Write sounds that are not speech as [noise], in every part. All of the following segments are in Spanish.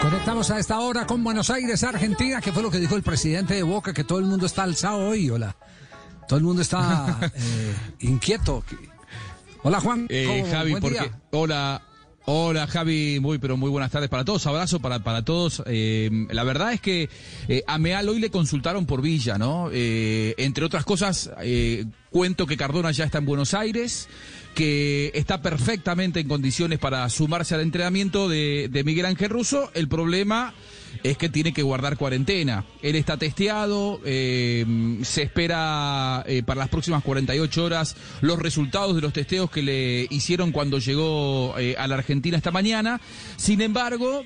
Conectamos a esta hora con Buenos Aires, Argentina, que fue lo que dijo el presidente de Boca, que todo el mundo está alzado hoy, hola. Todo el mundo está [laughs] eh, inquieto. Hola Juan. Eh. Javi, porque, hola, hola Javi, muy pero muy buenas tardes para todos, abrazo para, para todos. Eh, la verdad es que eh, a Meal hoy le consultaron por Villa, ¿no? Eh, entre otras cosas, cuento que Cardona ya está en Buenos Aires, que está perfectamente en condiciones para sumarse al entrenamiento de, de Miguel Ángel Russo. El problema es que tiene que guardar cuarentena. Él está testeado, eh, se espera eh, para las próximas 48 horas los resultados de los testeos que le hicieron cuando llegó eh, a la Argentina esta mañana. Sin embargo,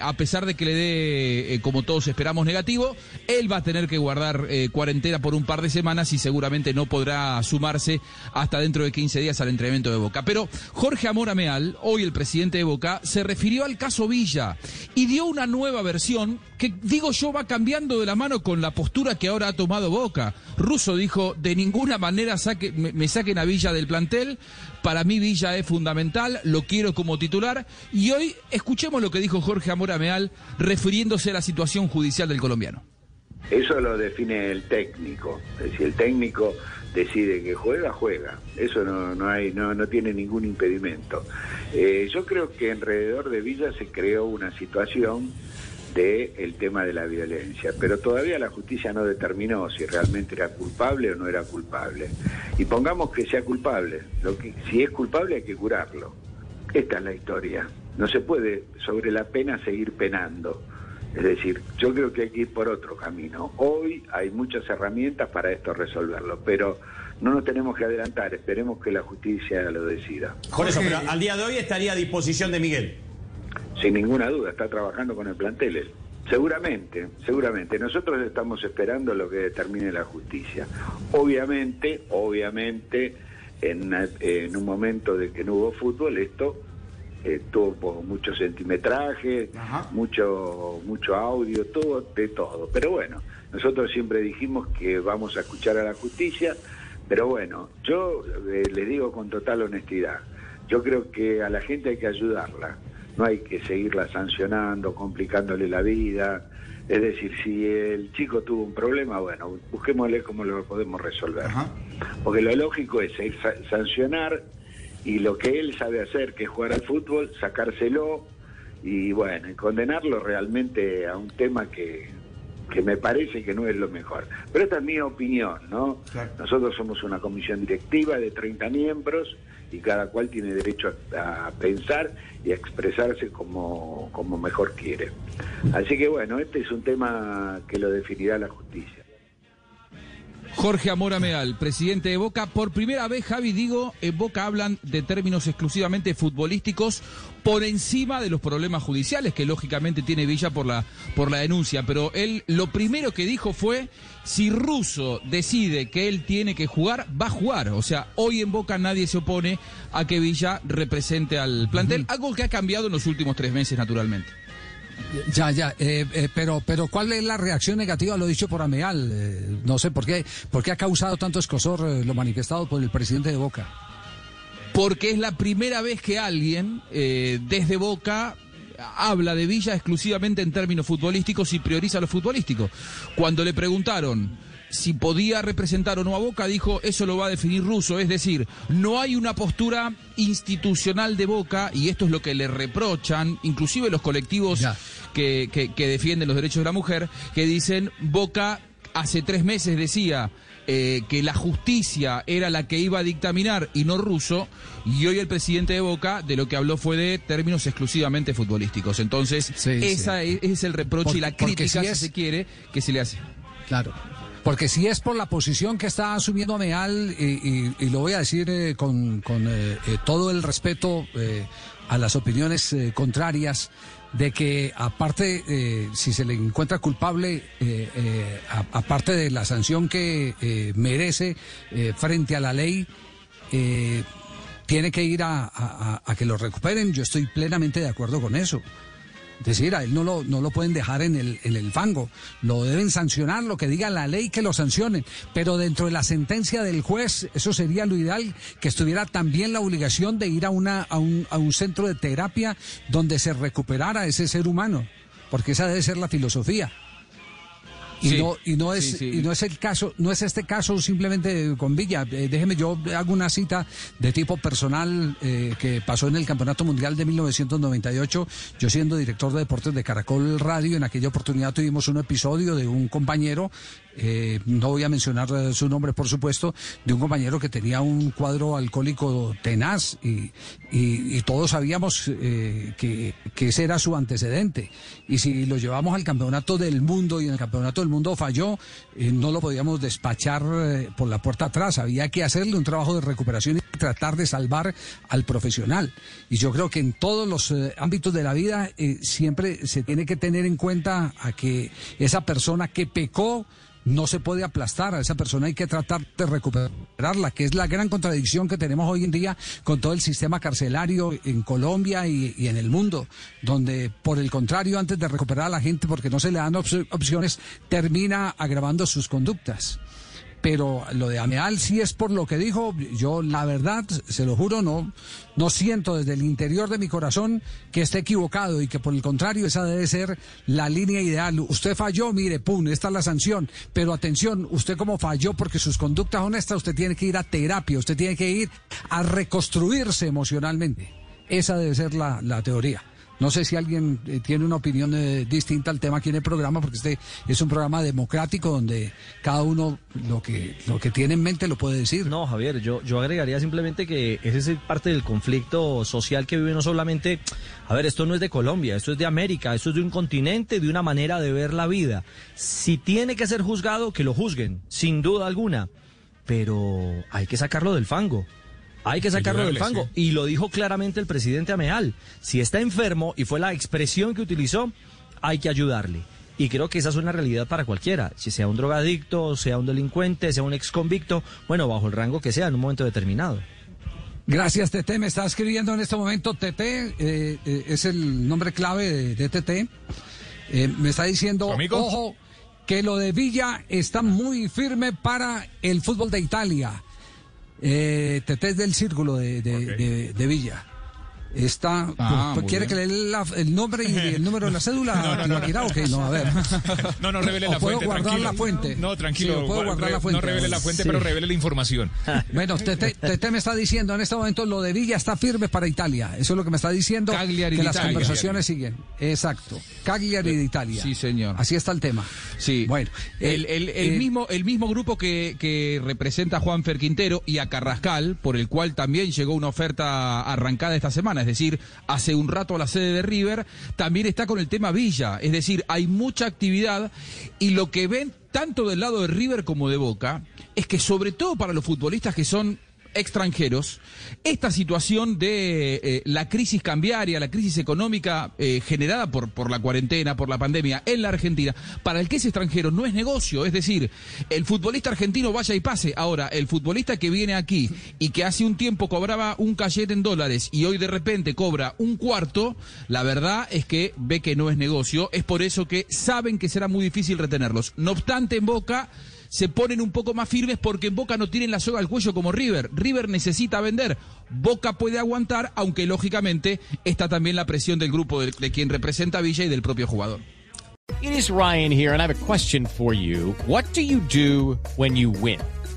a pesar de que le dé, como todos esperamos, negativo, él va a tener que guardar cuarentena por un par de semanas y seguramente no podrá sumarse hasta dentro de 15 días al entrenamiento de Boca. Pero Jorge Amora Meal, hoy el presidente de Boca, se refirió al caso Villa y dio una nueva versión que, digo yo, va cambiando de la mano con la postura que ahora ha tomado Boca. Russo dijo, de ninguna manera saque, me, me saquen a Villa del plantel, para mí Villa es fundamental, lo quiero como titular. Y hoy escuchemos lo que dijo Jorge Amora Meal refiriéndose a la situación judicial del colombiano. Eso lo define el técnico. Es decir, el técnico decide que juega, juega. Eso no, no hay, no, no tiene ningún impedimento. Eh, yo creo que alrededor de Villa se creó una situación de el tema de la violencia, pero todavía la justicia no determinó si realmente era culpable o no era culpable. Y pongamos que sea culpable. Lo que, si es culpable hay que curarlo. Esta es la historia. No se puede sobre la pena seguir penando. Es decir, yo creo que hay que ir por otro camino. Hoy hay muchas herramientas para esto resolverlo, pero no nos tenemos que adelantar, esperemos que la justicia lo decida. Por eso, pero al día de hoy estaría a disposición de Miguel. Sin ninguna duda, está trabajando con el plantel él. Seguramente, seguramente. Nosotros estamos esperando lo que determine la justicia. Obviamente, obviamente, en, un momento de que no hubo fútbol, esto eh, tuvo mucho centimetraje, Ajá. mucho, mucho audio, todo, de todo. Pero bueno, nosotros siempre dijimos que vamos a escuchar a la justicia, pero bueno, yo eh, les digo con total honestidad, yo creo que a la gente hay que ayudarla, no hay que seguirla sancionando, complicándole la vida. Es decir, si el chico tuvo un problema, bueno, busquémosle cómo lo podemos resolver. Ajá. Porque lo lógico es, es sa- sancionar y lo que él sabe hacer, que es jugar al fútbol, sacárselo y bueno, y condenarlo realmente a un tema que, que me parece que no es lo mejor. Pero esta es mi opinión, ¿no? Claro. Nosotros somos una comisión directiva de 30 miembros y cada cual tiene derecho a, a pensar y a expresarse como, como mejor quiere. Así que bueno, este es un tema que lo definirá la justicia. Jorge Amora Meal, presidente de Boca. Por primera vez, Javi, digo, en Boca hablan de términos exclusivamente futbolísticos por encima de los problemas judiciales que lógicamente tiene Villa por la, por la denuncia. Pero él lo primero que dijo fue, si Russo decide que él tiene que jugar, va a jugar. O sea, hoy en Boca nadie se opone a que Villa represente al plantel, algo que ha cambiado en los últimos tres meses, naturalmente. Ya, ya, eh, eh, pero, pero ¿cuál es la reacción negativa lo dicho por Ameal? Eh, no sé por qué, por qué ha causado tanto escosor lo manifestado por el presidente de Boca. porque es la primera vez que alguien desde Boca habla de Villa exclusivamente en términos futbolísticos y prioriza lo futbolístico. Cuando le preguntaron si podía representar o no a Boca, dijo, eso lo va a definir Russo. Es decir, no hay una postura institucional de Boca, y esto es lo que le reprochan, inclusive los colectivos que, que- que defienden los derechos de la mujer, que dicen, Boca hace tres meses decía eh, que la justicia era la que iba a dictaminar y no ruso, y hoy el presidente de Boca de lo que habló fue de términos exclusivamente futbolísticos. Entonces, Sí, esa sí. Es, es el reproche Por- y la crítica, si si es- se quiere, que se le hace. Claro. Porque si es por la posición que está asumiendo Ameal, y, lo voy a decir eh, con, eh, eh, todo el respeto eh, a las opiniones eh, contrarias, de que aparte, si se le encuentra culpable, a- aparte de la sanción que merece frente a la ley, tiene que ir a que lo recuperen. Yo estoy plenamente de acuerdo con eso. Decir, a él no lo, no lo pueden dejar en el, en el fango. Lo deben sancionar, lo que diga la ley que lo sancionen. Pero dentro de la sentencia del juez, eso sería lo ideal, que estuviera también la obligación de ir a, una, a, un, a un centro de terapia donde se recuperara ese ser humano. Porque esa debe ser la filosofía. Y, Sí, no, y, no es, sí, sí. y no es el caso, no es este caso simplemente con Villa. Eh, déjeme, yo hago una cita de tipo personal eh, que pasó en el Campeonato Mundial de 1998. Yo siendo director de deportes de Caracol Radio, en aquella oportunidad tuvimos un episodio de un compañero, eh, no voy a mencionar eh, su nombre por supuesto, de un compañero que tenía un cuadro alcohólico tenaz y, todos sabíamos eh, que, que ese era su antecedente. Y si lo llevamos al Campeonato del Mundo y en el Campeonato del Mundo falló, no lo podíamos despachar por la puerta atrás. Había que hacerle un trabajo de recuperación y tratar de salvar al profesional. Y yo creo que en todos los ámbitos de la vida siempre se tiene que tener en cuenta a que esa persona que pecó no se puede aplastar, a esa persona hay que tratar de recuperarla, que es la gran contradicción que tenemos hoy en día con todo el sistema carcelario en Colombia y, en el mundo, donde por el contrario, antes de recuperar a la gente porque no se le dan op- opciones, termina agravando sus conductas. Pero lo de Ameal sí es por lo que dijo, yo la verdad, se lo juro, no, no siento desde el interior de mi corazón que esté equivocado y que por el contrario esa debe ser la línea ideal. Usted falló, mire, pum, esta es la sanción, pero atención, usted como falló porque sus conductas honestas, usted tiene que ir a terapia, usted tiene que ir a reconstruirse emocionalmente. Esa debe ser la, la teoría. No sé si alguien eh, tiene una opinión eh, distinta al tema aquí en el programa, porque este es un programa democrático donde cada uno lo que, lo que tiene en mente lo puede decir. No, Javier, yo, yo agregaría simplemente que ese es parte del conflicto social que vive no solamente, a ver, esto no es de Colombia, esto es de América, esto es de un continente, de una manera de ver la vida. Si tiene que ser juzgado, que lo juzguen, sin duda alguna, pero hay que sacarlo del fango. Hay que sacarlo del fango. sí. Y lo dijo claramente el presidente Ameal. Si está enfermo, y fue la expresión que utilizó, hay que ayudarle. Y creo que esa es una realidad para cualquiera, si sea un drogadicto, sea un delincuente, sea un exconvicto, bueno, bajo el rango que sea en un momento determinado. Gracias, Tete. Me está escribiendo en este momento. Tete eh, eh, es el nombre clave de, de Tete. Eh, me está diciendo, ojo, que lo de Villa está muy firme para el fútbol de Italia. Eh, Tete es del círculo de, de- de- de Villa. Está, Ah, pues, muy ¿quiere que le dé la- el nombre y el [laughs] número de la cédula? No, no, no, no. o qué? no, a ver. [laughs] No, no revele la puedo fuente. guardar tranquilo. la fuente. No, tranquilo. Sí, puedo gua- guardar la re- fuente. No revele la fuente, Sí. pero revele la información. [laughs] Bueno, Tete, Tete me está diciendo en este momento lo de Villa está firme para Italia. Eso es lo que me está diciendo. Cagliari que las Italia. conversaciones siguen. Exacto. Cagliari de Italia. Sí, señor. Así está el tema. Sí. Bueno. el, eh, el- el eh, mismo, el mismo grupo que, que representa a Juan Ferquintero y a Carrascal, por el cual también llegó una oferta arrancada esta semana, es decir, hace un rato a la sede de River, también está con el tema Villa, es decir, hay mucha actividad y lo que ven tanto del lado de River como de Boca es que sobre todo para los futbolistas que son extranjeros, esta situación de eh, la crisis cambiaria, la crisis económica eh, generada por, por la cuarentena, por la pandemia en la Argentina, para el que es extranjero no es negocio, es decir, el futbolista argentino vaya y pase. Ahora, el futbolista que viene aquí y que hace un tiempo cobraba un cachete en dólares y hoy de repente cobra un cuarto, la verdad es que ve que no es negocio, es por eso que saben que será muy difícil retenerlos. No obstante, en Boca se ponen un poco más firmes porque en Boca no tienen la soga al cuello como River. River necesita vender. Boca puede aguantar, aunque lógicamente está también la presión del grupo de, quien representa a Villa y del propio jugador. It is Ryan here, and I have a question for you. What do you do when you win?